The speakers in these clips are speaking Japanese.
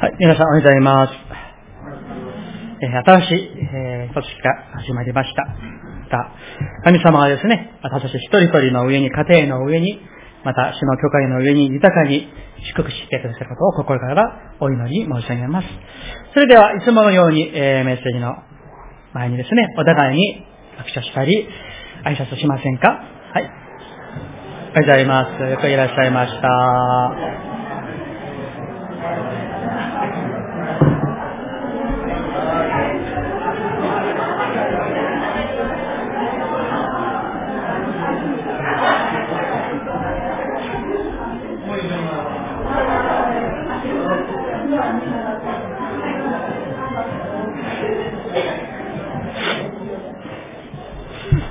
はい、皆さんおはようございます。えー、新しい、えー、年が始まりました。神様はですね、私たち一人一人の上に、家庭の上に、また、主の教会の上に豊かに祝福してくださることを心からお祈り申し上げます。それでは、いつものように、えー、メッセージの前にですね、お互いに拍手したり、挨拶しませんか？はい。おはようございます。よくいらっしゃいました。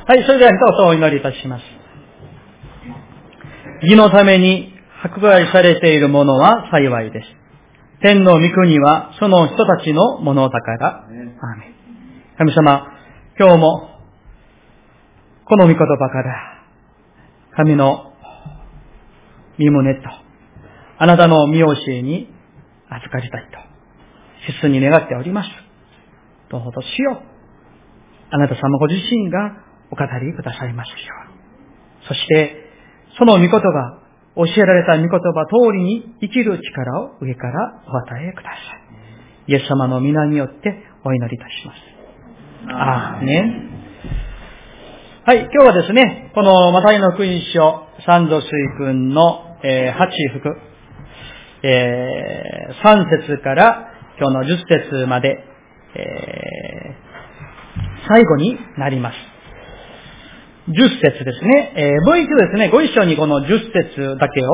はい、それではどうぞお祈りいたします。義のために迫害されている者は幸いです。天の御国はその人たちのものだから。神様、今日もこの御言葉から神の身胸とあなたの見教えに預かりたいと、切に願っております。どうぞしよう。あなた様ご自身がお語りくださいますように。そして、その御言葉、教えられた御言葉通りに生きる力を上からお与えください。イエス様の皆によってお祈りいたします。あーね。はい、今日はですね、このマタイの福音書、三度水君の、えー、八福、えー、3節から今日の10節まで、えー、最後になります。10節ですね。えー、もう一度ですね、ご一緒にこの10節だけを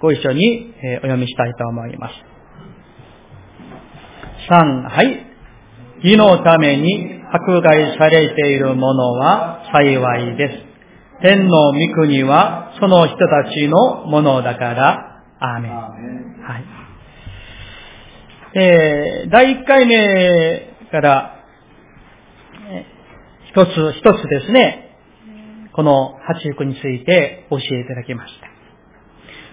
ご一緒に、えー、お読みしたいと思います。3、はい。義のために迫害されている者は幸いです。天の御国はその人たちのものだから、アーメン。はい。えー、第1回目から、一つ、一つですね、この八福について教えていただきました。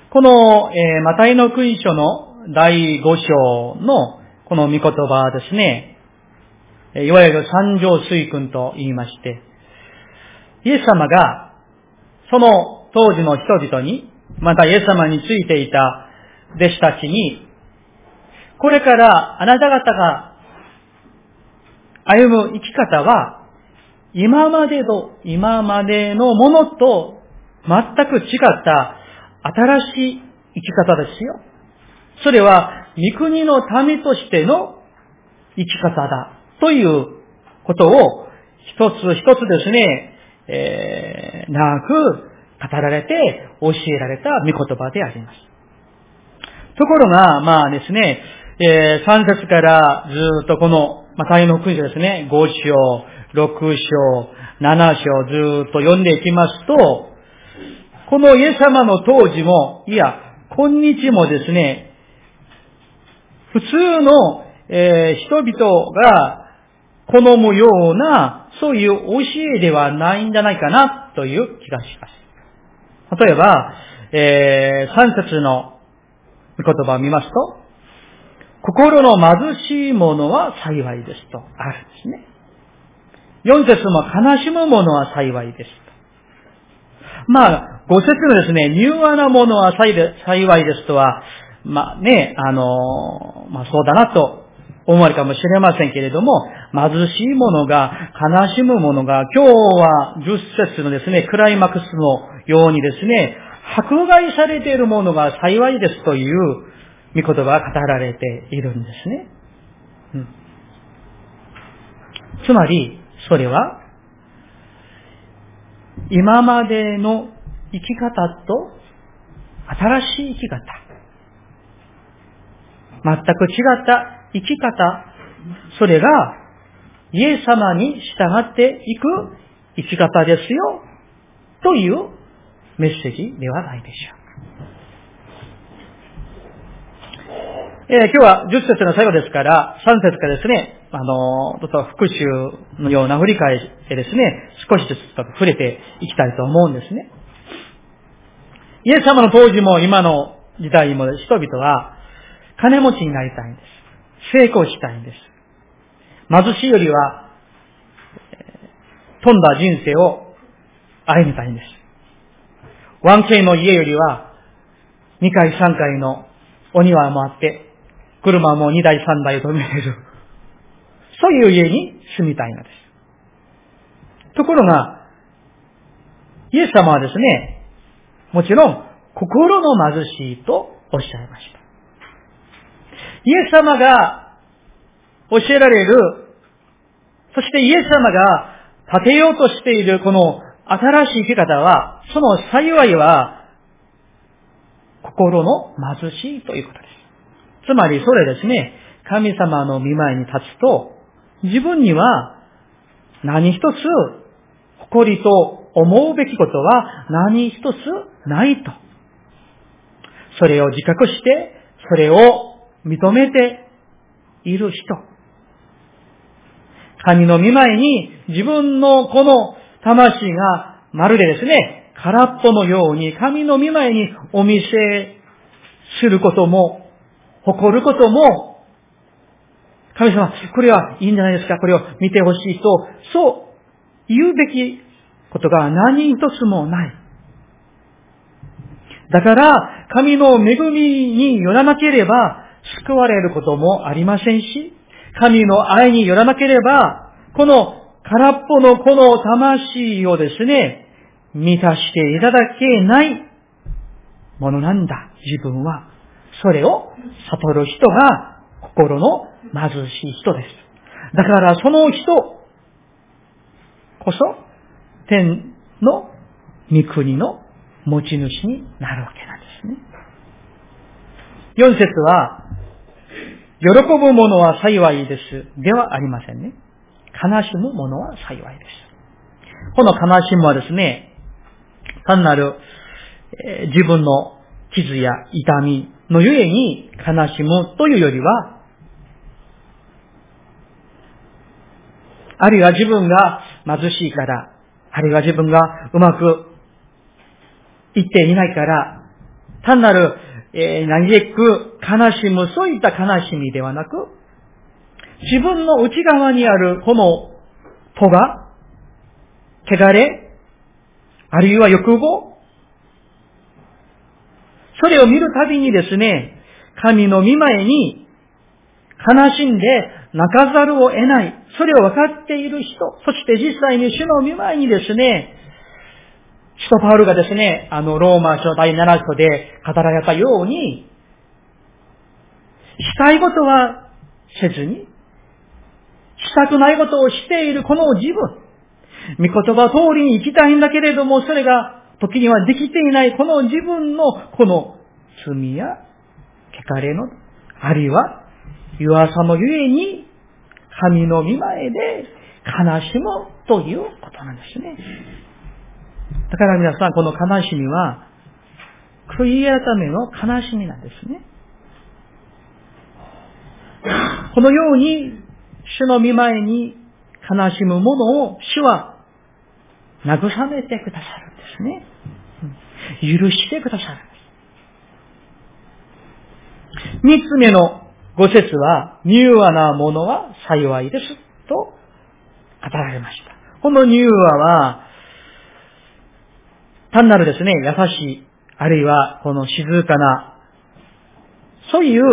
この、えー、マタイの福音書の第5章のこの御言葉はですね、いわゆる三条水訓と言いまして、イエス様がその当時の人々に、またイエス様についていた弟子たちに、これからあなた方が歩む生き方は今までの、今までのものと全く違った新しい生き方ですよ。それは、御国の民としての生き方だということを一つ一つですね、えー、長く語られて教えられた御言葉であります。ところが、まあですね、えー、3節からずっとこの、まあ、大変の福音書ですね、5章、6章、7章ずっと読んでいきますと、このイエス様の当時も、いや、今日もですね、普通の、えー、人々が好むような、そういう教えではないんじゃないかな、という気がします。例えば、えー、3節の言葉を見ますと、心の貧しい者は幸いですとあるんですね。4節も悲しむ者は幸いです。まあ、5節のですね、柔和な者は幸いですとは、まあね、あの、まあそうだなと思われるかもしれませんけれども、貧しい者が、悲しむ者が、今日は10節のですね、クライマックスのようにですね、迫害されている者が幸いですという御言葉が語られているんですね。うん、つまり、それは、今までの生き方と新しい生き方。全く違った生き方。それが、イエス様に従っていく生き方ですよ。というメッセージではないでしょう。えー、今日は10節の最後ですから、3節からですね、あの、ちょっと復習のような振り返ってですね、少しずつ触れていきたいと思うんですね。イエス様の当時も今の時代も人々は、金持ちになりたいんです。成功したいんです。貧しいよりは、飛んだ人生を歩みたいんです。1K の家よりは、2階3階のお庭もあって、車も2台3台止めれる。そういう家に住みたいのです。ところが、イエス様はですね、もちろん、心の貧しいとおっしゃいました。イエス様が教えられる、そしてイエス様が立てようとしているこの新しい生き方は、その幸いは、心の貧しいということです。つまりそれですね、神様の見前に立つと、自分には何一つ誇りと思うべきことは何一つないと。それを自覚して、それを認めている人。神の見前に自分のこの魂がまるでですね、空っぽのように神の見前にお見せすることも、誇ることも、神様、これはいいんじゃないですか、これを見てほしいと、そう言うべきことが何一つもない。だから、神の恵みによらなければ、救われることもありませんし、神の愛によらなければ、この空っぽのこの魂をですね、満たしていただけないものなんだ、自分は。それを悟る人が心の貧しい人です。だからその人こそ天の御国の持ち主になるわけなんですね。四節は、喜ぶ者は幸いです。ではありませんね。悲しむ者は幸いです。この悲しむはですね、単なる、えー、自分の傷や痛みのゆえに悲しむというよりは、あるいは自分が貧しいから、あるいは自分がうまくいっていないから、単なる、えー、嘆く、悲しむ、そういった悲しみではなく、自分の内側にあるこの戸が、汚れ、あるいは欲望、それを見るたびにですね、神の見前に悲しんで泣かざるを得ない、それを分かっている人、そして実際に主の見前にですね、使徒パウルがですね、あの、ローマ書第7章で語られたように、したいことはせずに、したくないことをしているこの自分。御言葉通りに生きたいんだけれども、それが時にはできていないこの自分のこの罪や汚れの、あるいは弱さのゆえに、神の見前で悲しむということなんですね。だから皆さん、この悲しみは、悔い改めの悲しみなんですね。このように主の見前に悲しむ者を主は慰めてくださるですね。許してくださる。三つ目のご説は、柔和なものは幸いです。と語られました。この柔和は、単なるですね、優しい、あるいはこの静かな、そういう、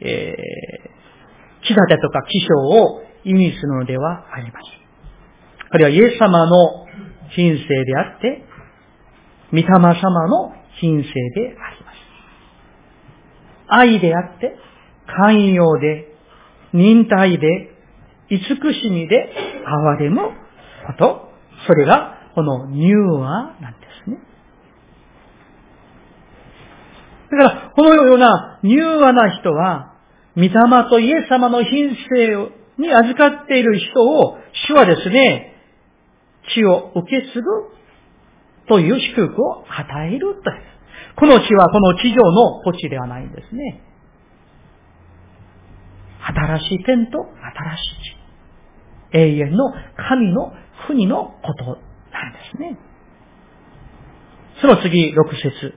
えー、気立てとか気象を意味するのではありません。これはイエス様の品性であって、御霊様の品性であります。愛であって、寛容で、忍耐で、慈しみで憐れむこと、それがこの柔和なんですね。だから、このような柔和な人は、御霊とイエス様の品性に預かっている人を、主はですね、血を受け継ぐという祝福を与えるという。この地はこの地上の土地ではないんですね。新しい天と新しい地。永遠の神の国のことなんですね。その次、6節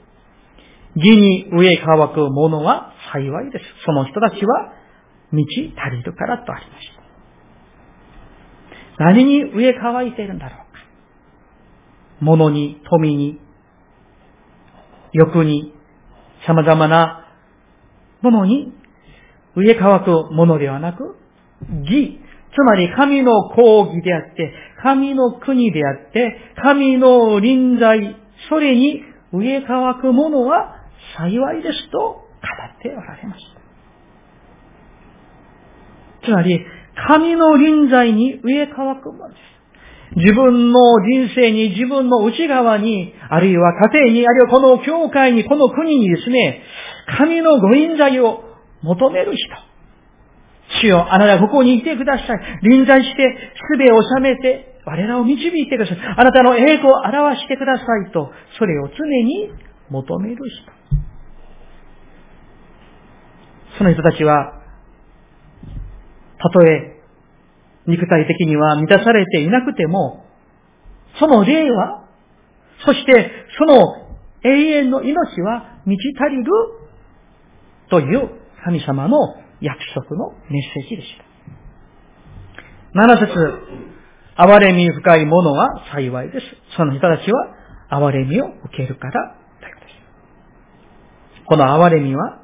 義に上乾く者は幸いです。その人たちは道足りるからとありました。何に上乾いているんだろう。物に、富に、欲に、様々なものに上乾くものではなく、義、つまり神の講義であって、神の国であって、神の臨在、それに上乾くものは幸いですと語っておられました。つまり、神の臨在に上乾くものです。自分の人生に、自分の内側に、あるいは家庭に、あるいはこの教会に、この国にですね、神のご臨在を求める人。主よ、あなたここにいてください。臨在して、すべを収めて、我らを導いてください。あなたの栄光を表してくださいと、それを常に求める人。その人たちは、たとえ肉体的には満たされていなくても、その霊は、そしてその永遠の命は満ち足りるという神様の約束のメッセージでした。7節憐れみ深い者は幸いです。その人たちは憐れみを受けるからということです。この憐れみは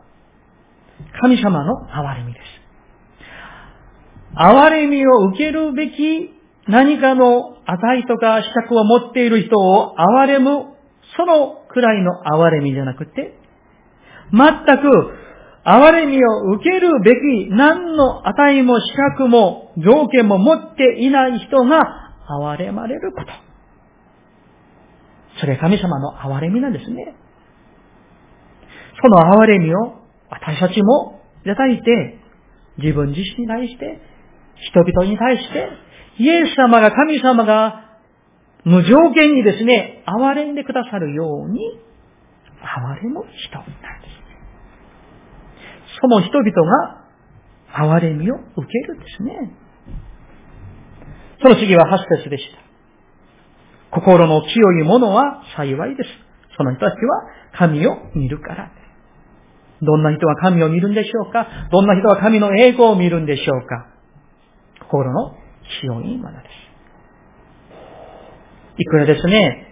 神様の憐れみです。憐れみを受けるべき何かの値とか資格を持っている人を憐れむ、そのくらいの憐れみじゃなくて、全く憐れみを受けるべき何の値も資格も条件も持っていない人が憐れまれること。それ神様の憐れみなんですね。その憐れみを私たちもいただいて、自分自身に対して、人々に対して、イエス様が、神様が無条件にですね、憐れんでくださるように、憐れむ人なんです。その人々が憐れみを受けるんですね。その次は8節でした。心の清い者は幸いです。その人たちは神を見るからどんな人は神を見るんでしょうか？どんな人は神の栄光を見るんでしょうか？心の清いものです。いくらですね、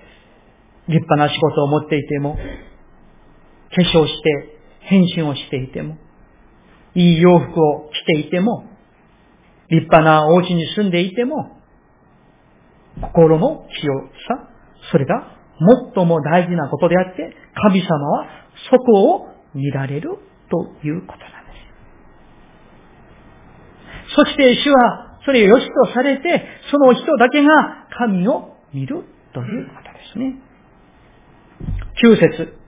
立派な仕事を持っていても、化粧して、変身をしていても、いい洋服を着ていても、立派なお家に住んでいても、心の清さ、それが最も大事なことであって、神様はそこを見られるということなんです。そして主はそれを良しとされて、その人だけが神を見るということですね。9節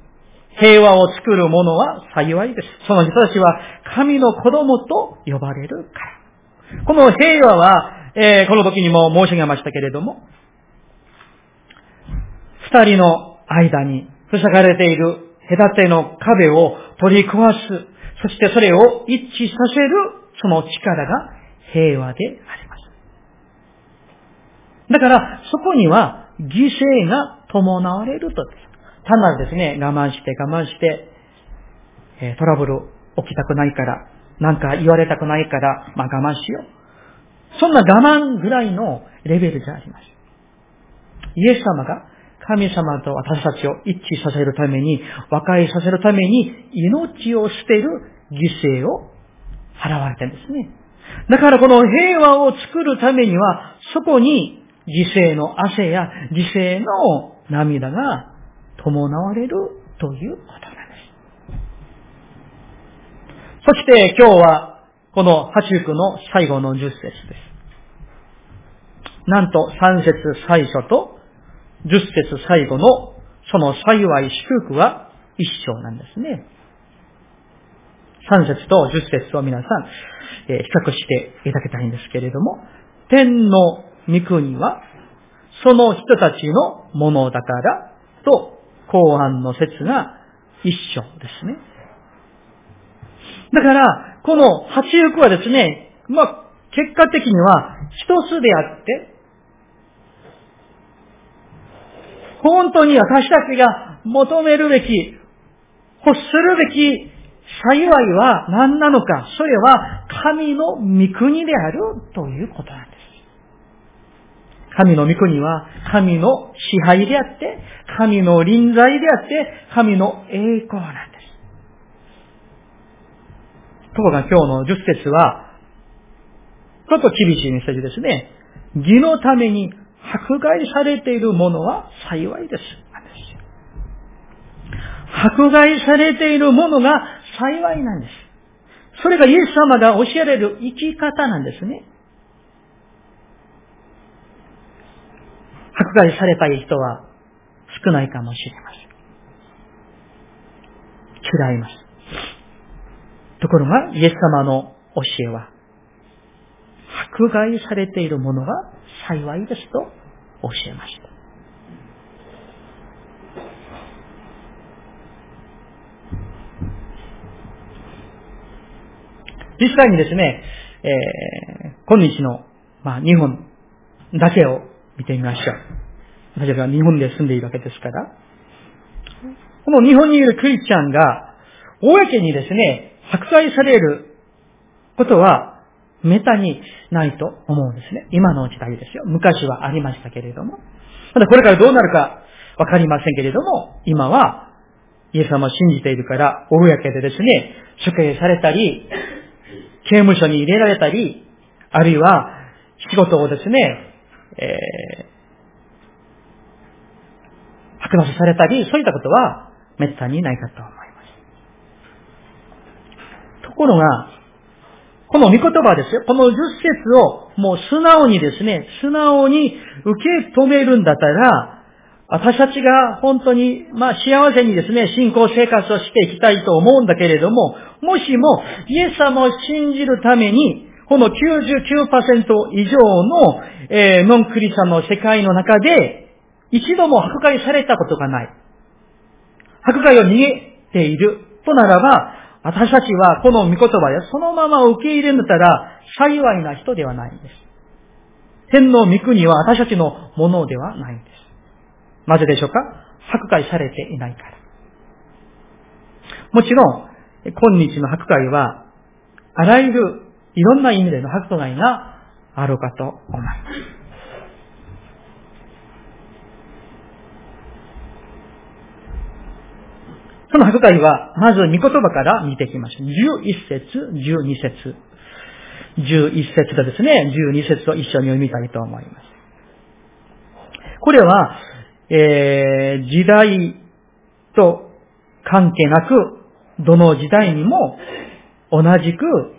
平和を作る者は幸いです。その人たちは神の子供と呼ばれるから。この平和は、えー、この時にも申し上げましたけれども、二人の間に塞がれている隔ての壁を取り壊す。そしてそれを一致させる、その力が平和で。だから、そこには犠牲が伴われると。単なるですね、我慢して我慢して、えトラブル起きたくないから、なんか言われたくないから、まあ我慢しよう。そんな我慢ぐらいのレベルじゃあります。イエス様が神様と私たちを一致させるために、和解させるために、命を捨てる犠牲を払われてるんですね。だからこの平和を作るためには、そこに犠牲の汗や犠牲の涙が伴われるということなんです。そして今日は、この八福の最後の十節です。なんと三節最初と十節最後のその幸い祝福は一緒なんですね。三節と十節を皆さん、え、比較していただきたいんですけれども、天の御国は、その人たちのものだから、と、後半の説が一緒ですね。だから、この八福はですね、まあ、結果的には一つであって、本当に私たちが求めるべき、欲するべき幸いは何なのか、それは神の御国であるということなんです。神の御国は神の支配であって、神の臨在であって、神の栄光なんです。ところが今日の10節は、ちょっと厳しいメッセージですね。義のために迫害されているものは幸いです。迫害されているものが幸いなんです。それがイエス様が教えられる生き方なんですね。迫害されたい人は少ないかもしれません。嫌います。ところが、イエス様の教えは、迫害されているものが幸いですと教えました。実際にですね、えー、今日の、まあ、日本だけを見てみましょう。私は日本で住んでいるわけですから。この日本にいるクリスチャンが、公にですね、迫害されることは、めたにないと思うんですね。今の時代ですよ。昔はありましたけれども。ただこれからどうなるかわかりませんけれども、今は、イエス様を信じているから、公でですね、処刑されたり、刑務所に入れられたり、あるいは仕事をですね、えー、剥奪されたり、そういったことは滅多にないかと思います。ところが、この御言葉ですよ。この10節をもう素直にですね、素直に受け止めるんだったら、私たちが本当に、まあ幸せにですね、信仰生活をしていきたいと思うんだけれども、もしもイエス様を信じるために、この99%以上の、えー、ノンクリスチャンの世界の中で、一度も迫害されたことがない。迫害を逃げているとならば、私たちはこの御言葉でそのまま受け入れるんだったら、幸いな人ではないんです。天の御国は私たちのものではないんです。なぜでしょうか？迫害されていないから。もちろん、今日の迫害は、あらゆるいろんな意味での迫害があるかと思います。その迫害は、まず御言葉から見ていきましょう。11節、12節。11節とですね、12節を一緒に読みたいと思います。これは、えー、時代と関係なく、どの時代にも同じく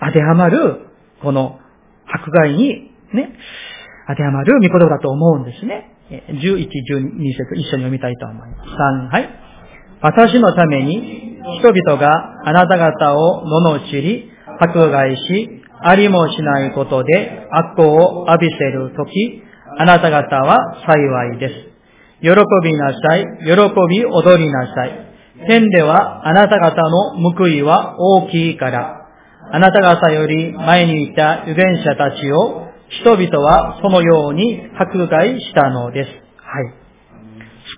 当てはまる、この迫害にね、当てはまる見言葉だと思うんですね。11、12節一緒に読みたいと思います。3、はい。私のために人々があなた方を罵り、迫害し、ありもしないことで悪行を浴びせるとき、あなた方は幸いです。喜びなさい。喜び踊りなさい。天ではあなた方の報いは大きいから。あなた方より前にいた預言者たちを人々はそのように迫害したのです。はい。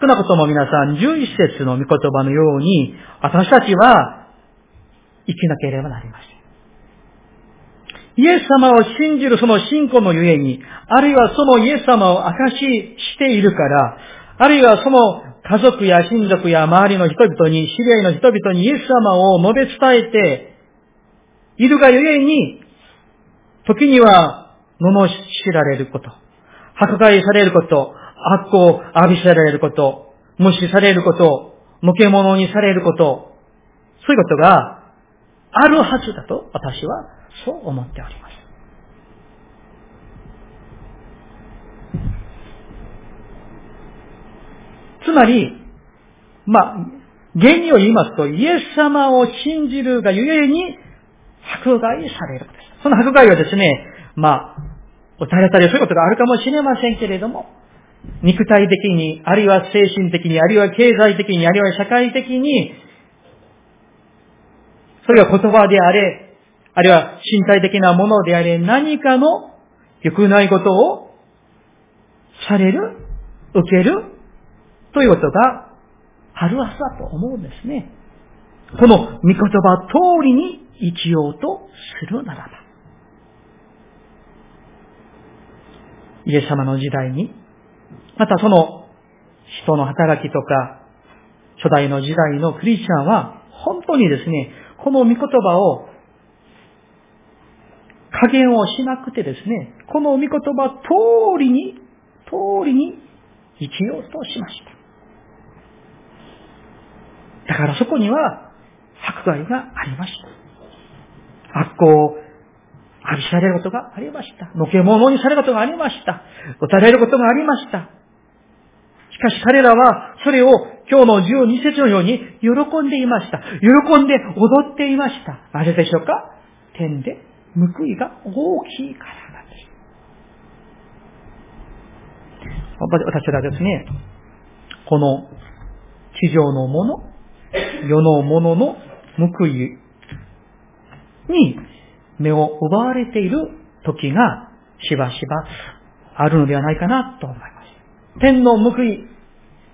少なくとも皆さん、11節の御言葉のように、私たちは生きなければなりません。イエス様を信じるその信仰のゆえに、あるいはそのイエス様を証ししているから、あるいはその家族や親族や周りの人々に、知り合いの人々にイエス様を述べ伝えているがゆえに、時には罵られること、迫害されること、悪行を浴びせられること、無視されること、無け者にされること、そういうことがあるはずだと私はそう思っております。つまり、まあ、原理を言いますと、イエス様を信じるがゆえに、迫害されることです。その迫害はですね、まあ、打たれたりそういうことがあるかもしれませんけれども、肉体的に、あるいは精神的に、あるいは経済的に、あるいは社会的に、それは言葉であれ、あるいは身体的なものであれ、何かの良くないことをされる、受ける、ということがあるはずだと思うんですね。この御言葉通りに生きようとするならば。イエス様の時代に、またその人の働きとか、初代の時代のクリスチャンは、本当にですね、この御言葉を加減をしなくてですね、この御言葉通りに、通りに生きようとしました。だからそこには迫害がありました。悪行を浴びされることがありました。のけ者にされることがありました。打たれることがありました。しかし彼らはそれを今日の12節のように喜んでいました。喜んで踊っていました。なぜでしょうか？天で報いが大きいからなんです。私はですね、この地上のもの、世のものの報いに目を奪われている時がしばしばあるのではないかなと思います。天の報い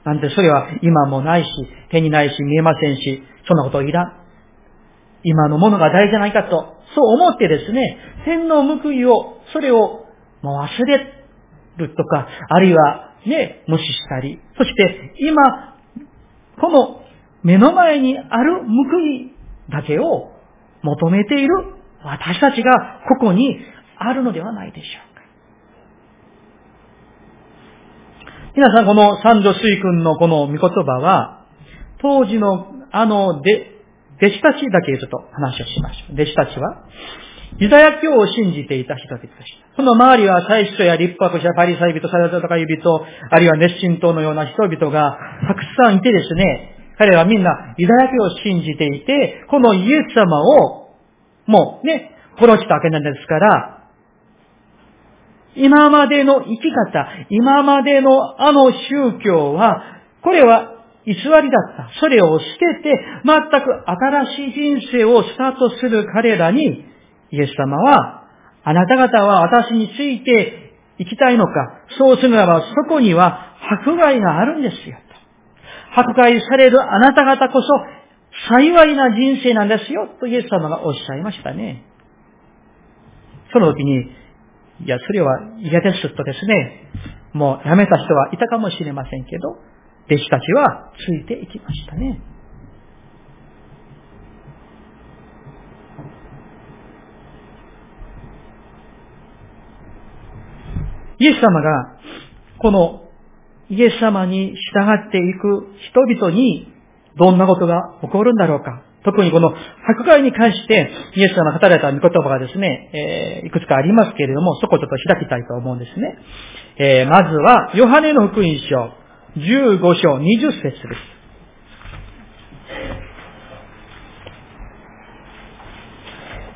なんてそれは今もないし、手にないし見えませんし、そんなこといらん。今のものが大事じゃないかと、そう思ってですね、天の報いを、それをもう忘れるとか、あるいはね、無視したり、そして今、この目の前にある報いだけを求めている私たちがここにあるのではないでしょうか。皆さん、この三女水君のこの御言葉は、当時のあので、弟子たちだけちょっと話をしましょう。弟子たちは、ユダヤ教を信じていた人々でした。その周りは祭司や立法者、パリサイ人、サラダとか指と、あるいは熱心党のような人々がたくさんいてですね、彼はみんなユダヤ教を信じていて、このイエス様を、もうね、殺したわけなんですから、今までの生き方、今までのあの宗教は、これは偽りだった。それを捨てて、全く新しい人生をスタートする彼らに、イエス様は、あなた方は私について生きたいのか、そうするならばそこには迫害があるんですよ。迫害されるあなた方こそ幸いな人生なんですよ、とイエス様がおっしゃいましたね。その時に、いや、それは嫌ですとですね、もうやめた人はいたかもしれませんけど、弟子たちはついていきましたね。イエス様が、このイエス様に従っていく人々にどんなことが起こるんだろうか。特にこの迫害に関してイエス様が語られた御言葉がですね、えー、いくつかありますけれども、そこをちょっと開きたいと思うんですね。えー、まずは、ヨハネの福音書、15章20節です。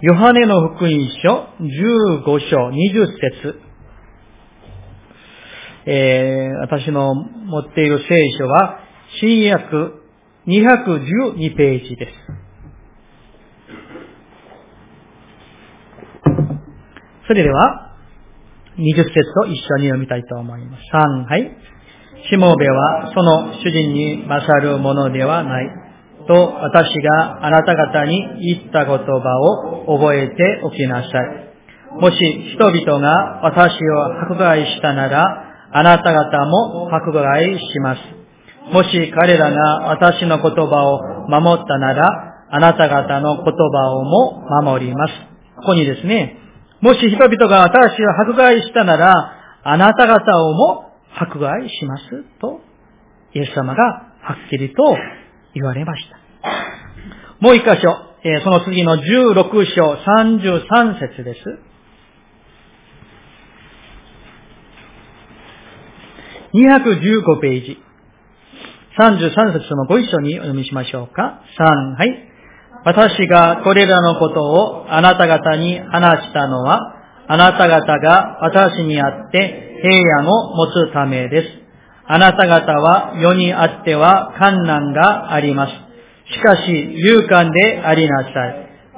ヨハネの福音書15章20節えー、私の持っている聖書は、新約212ページです。それでは、20節を一緒に読みたいと思います。3、はい。しもべはその主人に勝るものではない。と私があなた方に言った言葉を覚えておきなさい。もし人々が私を迫害したなら、あなた方も迫害します。もし彼らが私の言葉を守ったなら、あなた方の言葉をも守ります。ここにですね、もし人々が私を迫害したなら、あなた方をも迫害します。と、イエス様がはっきりと言われました。もう一箇所、その次の16章33節です。215ページ。33節のご一緒にお読みしましょうか。3、はい。私がこれらのことをあなた方に話したのは、あなた方が私にあって平安を持つためです。あなた方は世にあっては観難があります。しかし、勇敢でありなさい。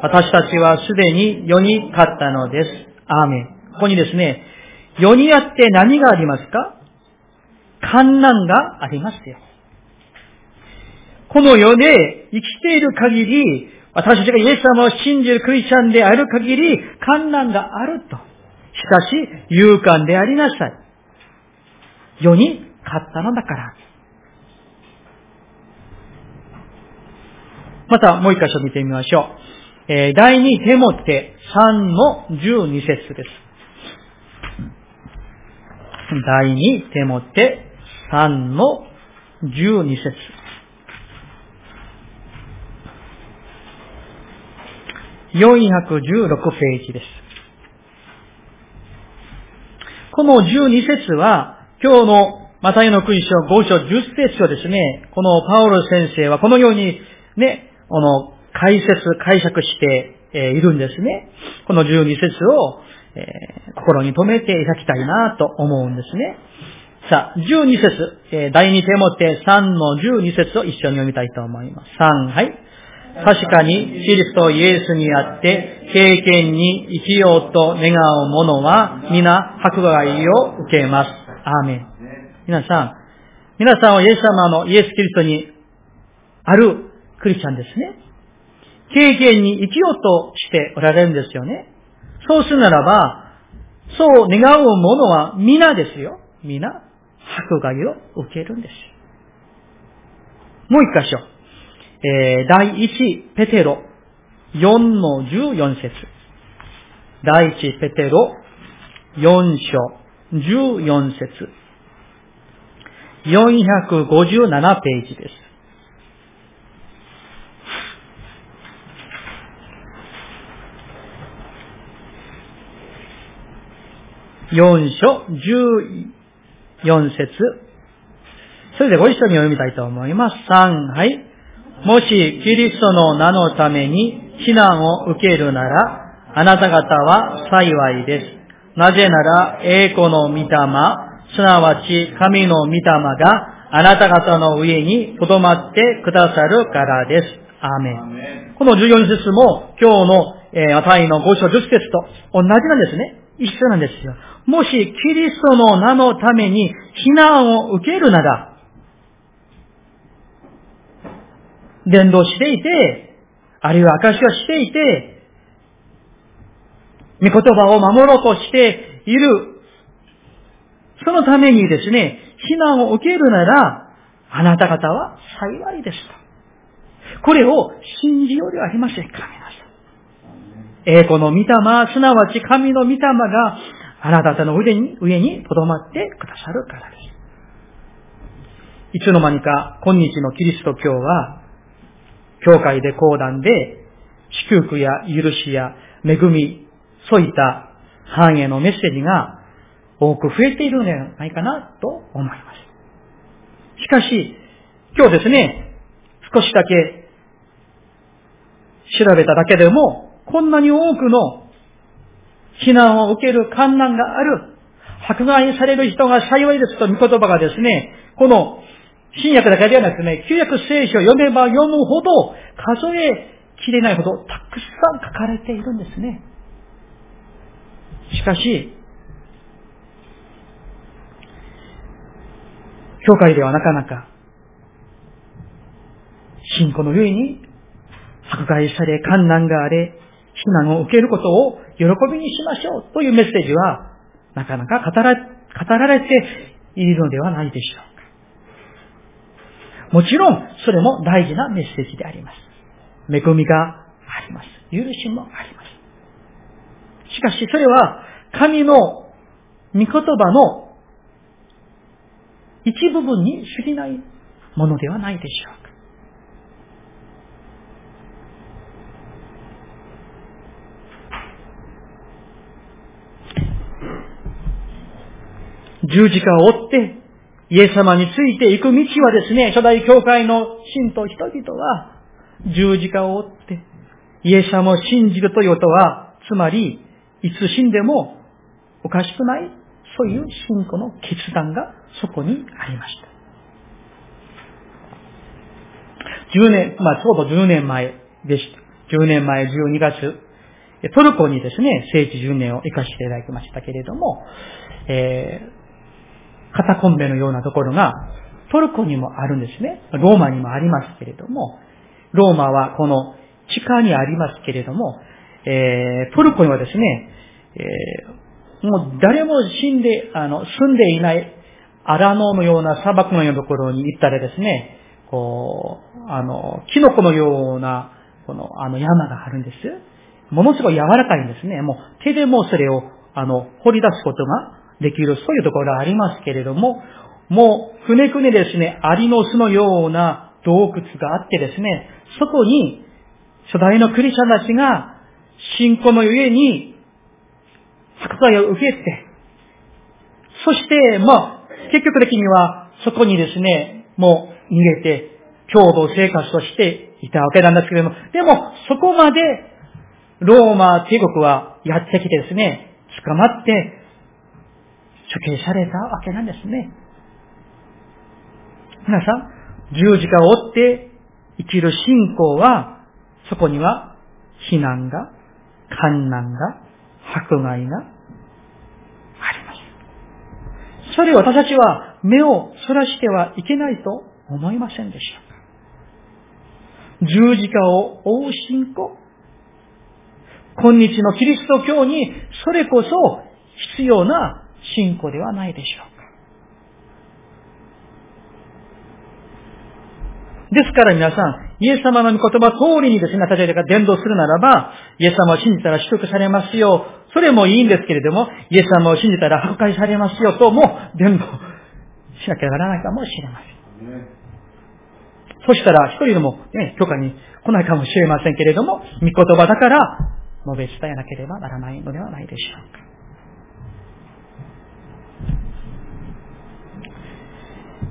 私たちはすでに世に勝ったのです。アーメン。ここにですね、世にあって何がありますか？観難がありますよ。この世で生きている限り、私たちがイエス様を信じるクリスチャンである限り、観難があると。しかし、勇敢でありなさい。世に勝ったのだから。またもう一箇所見てみましょう。えー、第二手モテ3の12節です。第二手モテ3の12節。416ページです。この12節は、今日のマタイの国書5章10節をですね、このパウロ先生はこのようにね、この解説、解釈しているんですね。この12節を、えー、心に留めていただきたいなと思うんですね。さ、12節、えー、第2手もて3の12節を一緒に読みたいと思います。3、はい。確かに、キリストイエスにあって、経験に生きようと願う者は、皆、迫害を受けます。アーメン。皆さん、皆さんはイエス様のイエス・キリストにあるクリスチャンですね。経験に生きようとしておられるんですよね。そうするならば、そう願う者は皆ですよ。皆、迫害を受けるんです。もう一箇所。えー、第一ペテロ4の14節第一ペテロ4章14節457ページです。4章14節それでご一緒に読みたいと思います。3、はい。もし、キリストの名のために避難を受けるなら、あなた方は幸いです。なぜなら、栄光の御霊、すなわち神の御霊があなた方の上に留まってくださるからです。アーメン。この14節も今日の、えー、アタイの5章10節と同じなんですね。一緒なんですよ。もしキリストの名のために避難を受けるなら、伝道していて、あるいは証しをしていて、御言葉を守ろうとしている、そのためにですね、避難を受けるなら、あなた方は幸いですと。これを信じようではありませんか、皆さん。栄光の御霊、すなわち神の御霊があなた方の上に、上に留まってくださるからです。いつの間にか、今日のキリスト教は、教会で講談で、祝福や許しや恵み、そういった繁栄のメッセージが多く増えているのではないかなと思います。しかし、今日ですね、少しだけ調べただけでも、こんなに多くの避難を受ける観難がある、迫害される人が幸いですと御言葉がですね、この新約だけではなくてね、旧約聖書を読めば読むほど数えきれないほどたくさん書かれているんですね。しかし、教会ではなかなか、信仰の上に迫害され、観難があれ、避難を受けることを喜びにしましょうというメッセージは、なかなか語ら語られているのではないでしょうか。もちろん、それも大事なメッセージであります。恵みがあります。許しもあります。しかし、それは、神の御言葉の一部分に過ぎないものではないでしょうか。十字架を追って、イエス様についていく道はですね、初代教会の信徒人々は、十字架を追って、イエス様を信じるということは、つまり、いつ死んでもおかしくない、そういう信仰の決断がそこにありました。10年、まあちょうど10年前でした。10年前12月、トルコにですね、聖地10年を行かせていただきましたけれども、えー、カタコンベのようなところがトルコにもあるんですね。ローマにもありますけれども、ローマはこの地下にありますけれども、えー、トルコにはですね、えー、もう誰も死んで、あの、住んでいないアラノのような砂漠のようなところに行ったらですね、こう、あの、キノコのような、この、あの山があるんです。ものすごい柔らかいんですね。もう手でもそれを、あの、掘り出すことができる、そういうところがありますけれども、もう、くねくねですね、アリの巣のような洞窟があってですね、そこに、初代のクリスチャンたちが、信仰のゆえに、迫害を受けて、そして、まあ、結局的には、そこにですね、もう逃げて、共同生活をしていたわけなんですけれども、でも、そこまで、ローマ帝国はやってきてですね、捕まって、処刑されたわけなんですね。皆さん、十字架を追って生きる信仰は、そこには、避難が、観難が、迫害があります。それを私たちは目をそらしてはいけないと思いませんでしょうか。十字架を追う信仰。今日のキリスト教にそれこそ必要な信仰ではないでしょうか。ですから皆さん、イエス様の御言葉通りにですね、私たちが伝道するならば、イエス様を信じたら祝福されますよ。それもいいんですけれども、イエス様を信じたら破壊されますよとも伝道しなきゃならないかもしれません。そしたら一人でもね、許可に来ないかもしれませんけれども、御言葉だから述べ伝えなければならないのではないでしょうか。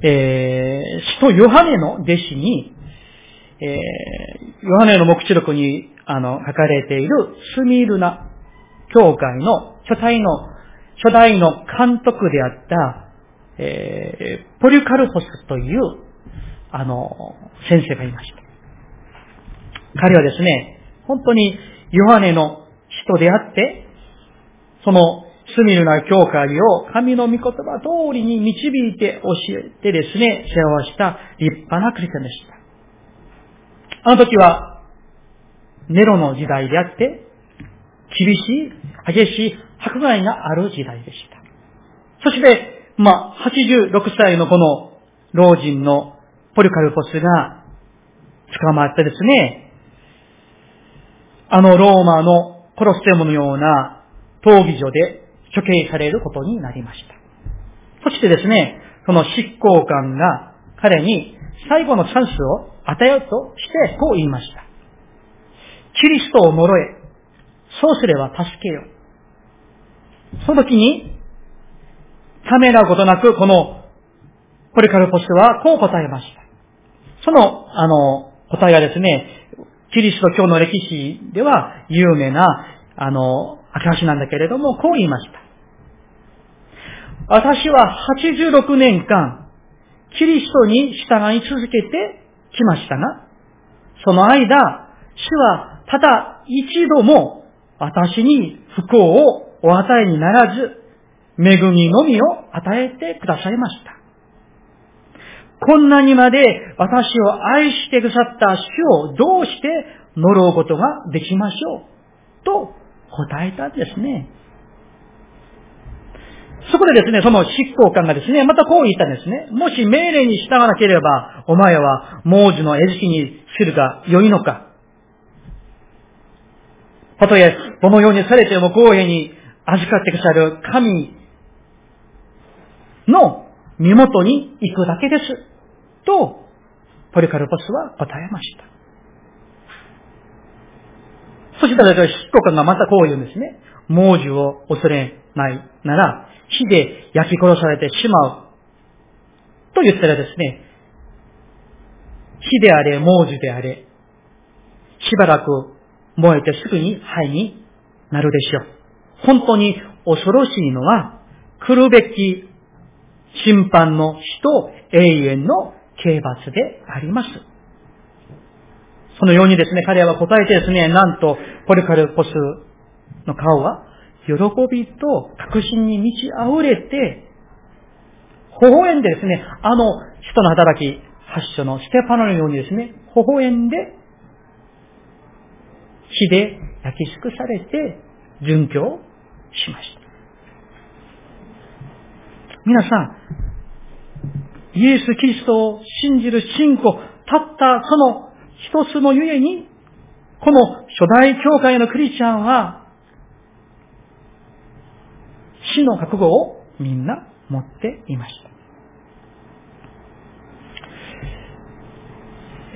えー、使徒ヨハネの弟子に、えー、ヨハネの目視録にあの書かれているスミルナ教会の初代の、初代の監督であった、えー、ポリカルホスという、あの、先生がいました。彼はですね、本当にヨハネの人であって、そのスミルな教会を神の御言葉通りに導いて教えてですね、世話した立派なクリスチャンでした。あの時は、ネロの時代であって、厳しい、激しい迫害がある時代でした。そして、まあ、86歳のこの老人のポリカルポスが捕まってですね、あのローマのコロステムのような闘技場で処刑されることになりました。そしてですね、その執行官が彼に最後のチャンスを与えようとしてこう言いました。キリストを呪え。そうすれば助けよ。その時に、ためらうことなく、このポリカルポスはこう答えました。その、あの、答えはですね、キリスト教の歴史では有名な、あの、証なんだけれども、こう言いました。私は86年間、キリストに従い続けてきましたが、その間、主はただ一度も私に不幸をお与えにならず、恵みのみを与えてくださいました。こんなにまで私を愛してくださった主をどうして呪うことができましょう？と答えたんですね。そこでですね、その執行官がですね、またこう言ったんですね。もし命令に従わなければ、お前は猛獣の餌食にするが良いのか。たとえ、どのようにされても公平に預かってくださる神の身元に行くだけです。と、ポリカルポスは答えました。そしたら、執行官がまたこう言うんですね。猛獣を恐れないなら、火で焼き殺されてしまう。と言ったらですね、火であれ、猛獣であれ、しばらく燃えてすぐに灰になるでしょう。本当に恐ろしいのは、来るべき審判の日と永遠の刑罰であります。そのようにですね、彼らは答えてですね、なんと、ポリカルポスの顔は、喜びと確信に満ち溢れて、微笑んでですね、あの人の働き、発祥のステパノのようにですね、微笑んで、火で焼き尽くされて、殉教しました。皆さん、イエス・キリストを信じる信仰、たったその一つのゆえに、この初代教会のクリスチャンは、死の覚悟をみんな持っていました。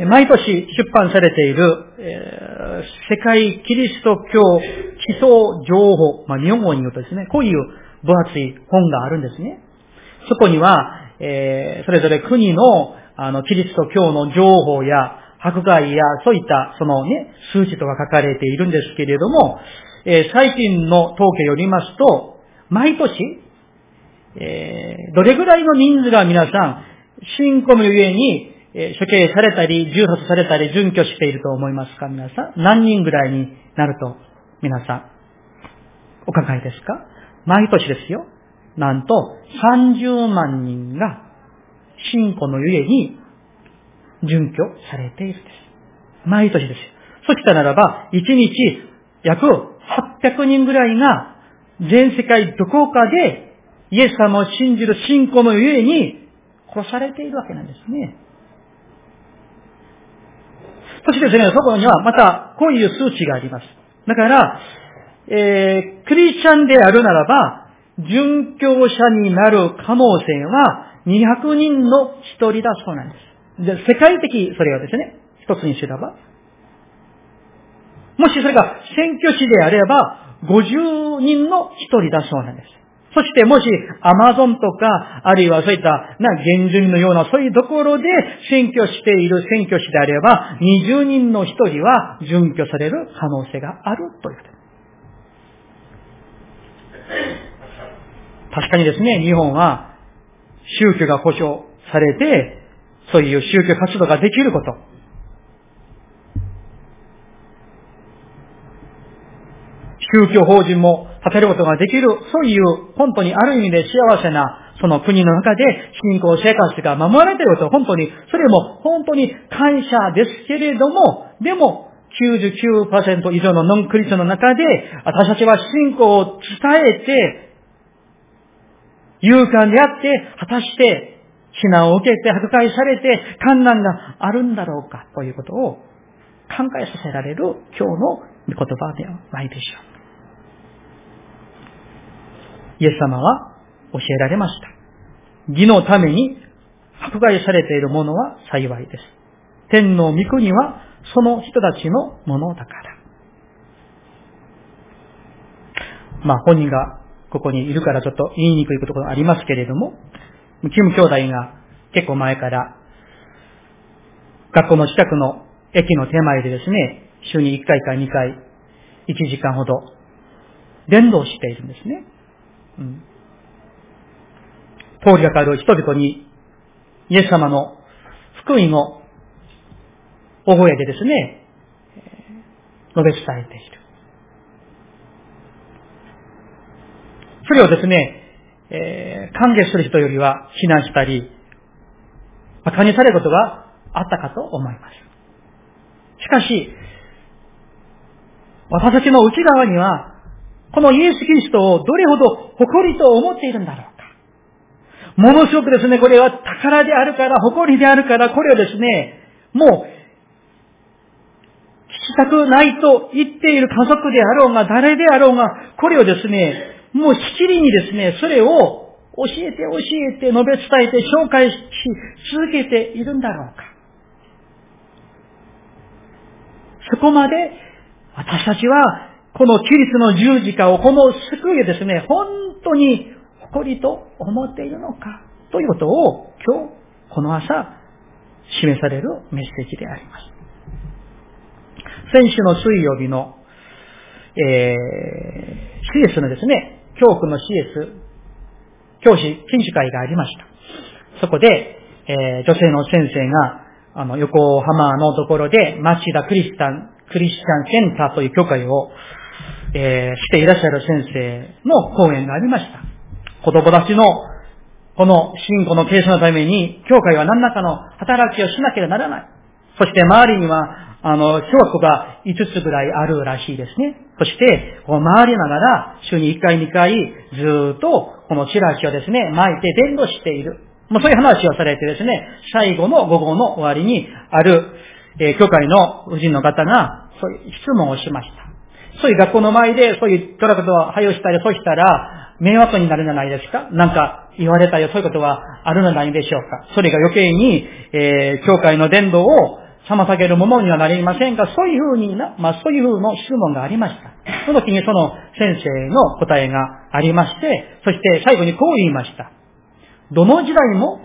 毎年出版されている、えー、世界キリスト教基礎情報、まあ、日本語に言うとですね、こういう分厚い本があるんですね。そこには、えー、それぞれ国の、あの、キリスト教の情報や、迫害や、そういった、そのね、数値とか書かれているんですけれども、えー、最近の統計よりますと、毎年、えー、どれぐらいの人数が皆さん、信仰のゆえに、えー、処刑されたり、銃殺されたり、準拠していると思いますか？皆さん。何人ぐらいになると、皆さん、お考えですか？毎年ですよ。なんと30万人が信仰のゆえに準拠されているんです。毎年ですよ。そしたならば、1日約800人ぐらいが全世界どこかでイエス様を信じる信仰のゆえに殺されているわけなんですね。そしてですね、そこにはまたこういう数値があります。だから、えー、クリスチャンであるならば、殉教者になる可能性は200人の1人だそうなんです。で、世界的、それがですね、一つにすれば。もしそれが選挙師であれば、50人の1人だそうなんです。そしてもし、アマゾンとか、あるいはそういった、な、原住民のような、そういうところで選挙している選挙師であれば、20人の1人は準拠される可能性があるということ。確かにですね、日本は宗教が保障されて、そういう宗教活動ができること。宗教法人も立てることができる、そういう本当にある意味で幸せな、その国の中で信仰生活が守られていると、本当に、それも本当に感謝ですけれども、でも99%以上のノンクリスチの中で、私たちは信仰を伝えて、勇敢であって、果たして、非難を受けて、迫害されて、観難があるんだろうか、ということを考えさせられる今日の言葉ではないでしょう。イエス様は教えられました。義のために迫害されている者は幸いです。天の御国はその人たちのものだから。まあ本人がここにいるからちょっと言いにくいところありますけれども、キム兄弟が結構前から、学校の近くの駅の手前でですね、週に1回か2回、1時間ほど、伝道しているんですね。通りがかる人々に、イエス様の福音を、大声でですね、述べ伝えている。それをですね、えー、歓迎する人よりは非難したり、馬鹿にされることがあったかと思います。しかし、私たちの内側には、このイエス・キリストをどれほど誇りと思っているんだろうか。ものすごくですね、これは宝であるから、誇りであるから、これをですね、もう、聞きたくないと言っている家族であろうが、誰であろうが、これをですね、もうしきりにですね、それを教えて教えて述べ伝えて紹介し続けているんだろうか。そこまで私たちはこのキリストの十字架をこの救いをですね、本当に誇りと思っているのかということを今日この朝示されるメッセージであります。先週の水曜日の、えー、CS のですね、教区の CS、教師、研修会がありました。そこで、えー、女性の先生が、あの、横浜のところで、町田クリスタン、クリスチャンセンターという教会を、えー、していらっしゃる先生の講演がありました。子供たちのこの信仰の継承のために、教会は何らかの働きをしなければならない。そして周りには、あの、小学校が5つぐらいあるらしいですね。そして、こう回りながら、週に1回2回、ずっと、このチラシをですね、巻いて伝道している。もうそういう話をされてですね、最後の午後の終わりに、ある、えー、教会の夫人の方が、そういう質問をしました。そういう学校の前で、そういうトラクトを配をしたり、そうしたら、迷惑になるんじゃないですかなんか言われたよ、そういうことはあるんじゃないでしょうかそれが余計に、えー、教会の伝道を妨げるものにはなりませんが、そういうふうにな、まあそういうふうの質問がありました。その時にその先生の答えがありまして、そして最後にこう言いました。どの時代も、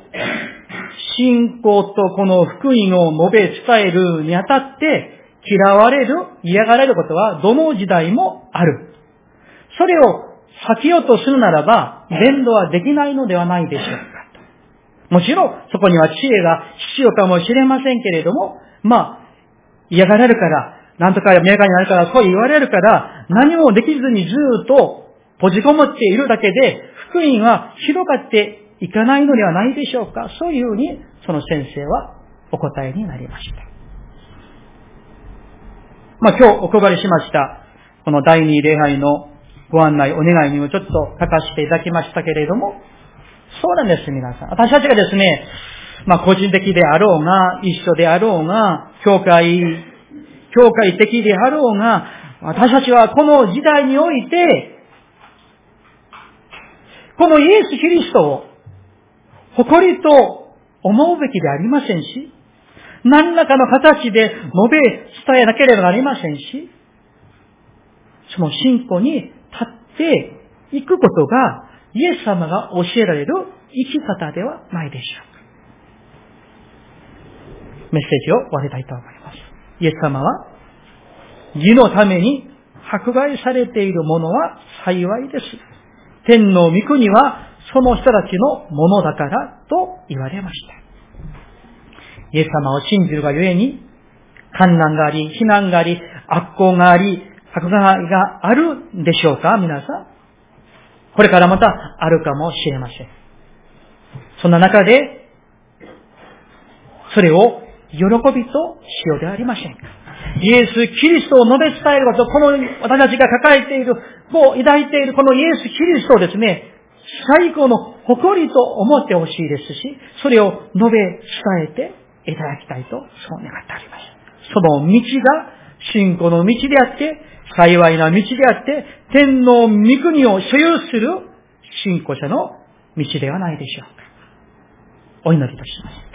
信仰とこの福音を述べ伝えるにあたって、嫌われる、嫌がられることはどの時代もある。それを避けようとするならば、伝道はできないのではないでしょうか。もちろん、そこには知恵が必要かもしれませんけれども、まあ、嫌がられるから、なんとか迷惑になるから、そう言われるから、何もできずにずっと閉じこもっているだけで、福音は広がっていかないのではないでしょうか。そういうふうに、その先生はお答えになりました。まあ今日お配りしました、この第二礼拝のご案内、お願いにもちょっと書かせていただきましたけれども、そうなんです、皆さん。私たちがですね、まあ個人的であろうが、一緒であろうが、教会、教会的であろうが、私たちはこの時代において、このイエス・キリストを誇りと思うべきでありませんし、何らかの形で述べ伝えなければなりませんし、その信仰に立っていくことが、イエス様が教えられる生き方ではないでしょうか。メッセージを終わりたいと思います。イエス様は、義のために迫害されている者は幸いです。天の御国はその人たちのものだからと言われました。イエス様を信じるがゆえに、観難があり、非難があり、悪行があり、迫害があるんでしょうか皆さん。これからまたあるかもしれません。そんな中で、それを喜びとしようではありませんか。イエス・キリストを述べ伝えること、この私たちが抱えている、こう抱いているこのイエス・キリストをですね、最高の誇りと思ってほしいですし、それを述べ伝えていただきたいと、そう願っております。その道が信仰の道であって、幸いな道であって、天皇御国を所有する信仰者の道ではないでしょうか。お祈りいたします。